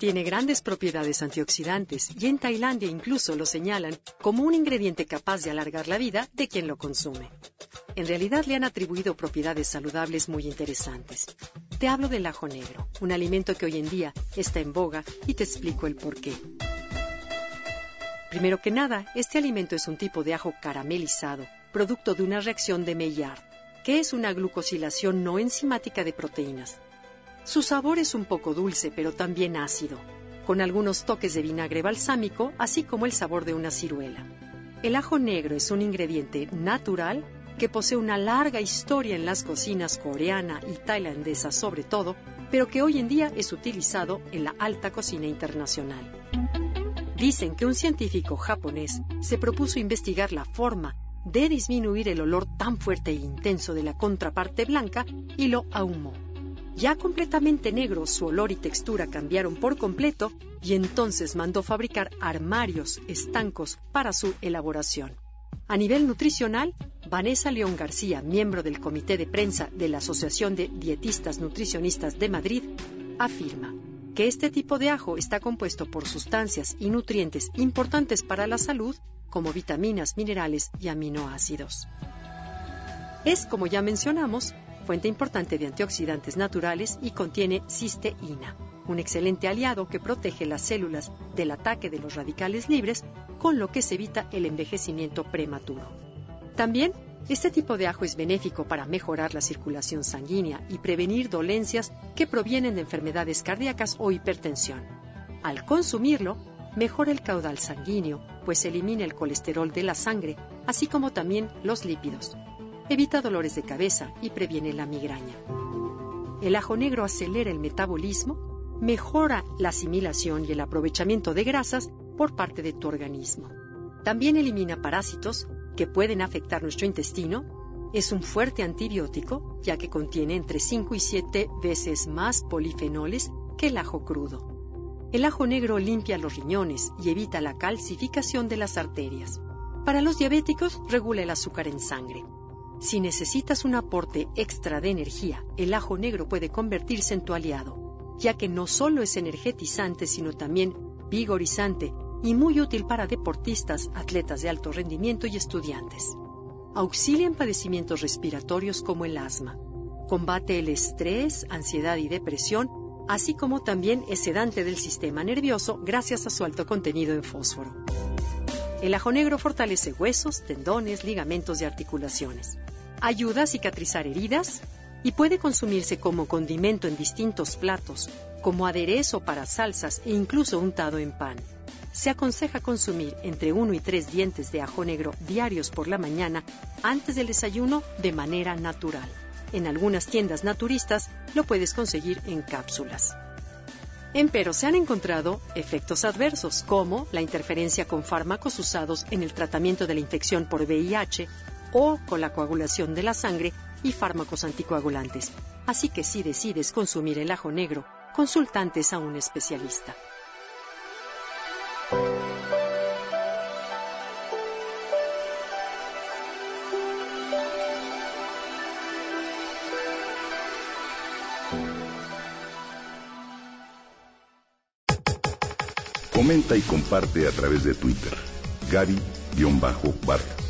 Tiene grandes propiedades antioxidantes y en Tailandia incluso lo señalan como un ingrediente capaz de alargar la vida de quien lo consume. En realidad le han atribuido propiedades saludables muy interesantes. Te hablo del ajo negro, un alimento que hoy en día está en boga y te explico el por qué. Primero que nada, este alimento es un tipo de ajo caramelizado, producto de una reacción de Maillard, que es una glucosilación no enzimática de proteínas. Su sabor es un poco dulce, pero también ácido, con algunos toques de vinagre balsámico, así como el sabor de una ciruela. El ajo negro es un ingrediente natural que posee una larga historia en las cocinas coreana y tailandesa sobre todo, pero que hoy en día es utilizado en la alta cocina internacional. Dicen que un científico japonés se propuso investigar la forma de disminuir el olor tan fuerte e intenso de la contraparte blanca y lo ahumó. Ya completamente negro, su olor y textura cambiaron por completo y entonces mandó fabricar armarios estancos para su elaboración. A nivel nutricional, Vanessa León García, miembro del comité de prensa de la Asociación de Dietistas Nutricionistas de Madrid, afirma que este tipo de ajo está compuesto por sustancias y nutrientes importantes para la salud, como vitaminas, minerales y aminoácidos. Es, como ya mencionamos, fuente importante de antioxidantes naturales y contiene cisteína, un excelente aliado que protege las células del ataque de los radicales libres, con lo que se evita el envejecimiento prematuro. También, este tipo de ajo es benéfico para mejorar la circulación sanguínea y prevenir dolencias que provienen de enfermedades cardíacas o hipertensión. Al consumirlo, mejora el caudal sanguíneo, pues elimina el colesterol de la sangre, así como también los lípidos, evita dolores de cabeza y previene la migraña. El ajo negro acelera el metabolismo, mejora la asimilación y el aprovechamiento de grasas por parte de tu organismo. También elimina parásitos que pueden afectar nuestro intestino. Es un fuerte antibiótico, ya que contiene entre 5 y 7 veces más polifenoles que el ajo crudo. El ajo negro limpia los riñones y evita la calcificación de las arterias. Para los diabéticos, regula el azúcar en sangre. Si necesitas un aporte extra de energía, el ajo negro puede convertirse en tu aliado, ya que no solo es energetizante, sino también vigorizante y muy útil para deportistas, atletas de alto rendimiento y estudiantes. Auxilia en padecimientos respiratorios como el asma. Combate el estrés, ansiedad y depresión, así como también es sedante del sistema nervioso gracias a su alto contenido en fósforo. El ajo negro fortalece huesos, tendones, ligamentos y articulaciones. Ayuda a cicatrizar heridas y puede consumirse como condimento en distintos platos, como aderezo para salsas e incluso untado en pan. Se aconseja consumir entre 1 y 3 dientes de ajo negro diarios por la mañana antes del desayuno de manera natural. En algunas tiendas naturistas lo puedes conseguir en cápsulas. Empero se han encontrado efectos adversos como la interferencia con fármacos usados en el tratamiento de la infección por VIH o con la coagulación de la sangre y fármacos anticoagulantes. Así que si decides consumir el ajo negro, consultantes a un especialista. Comenta y comparte a través de Twitter. Gaby-Vargas.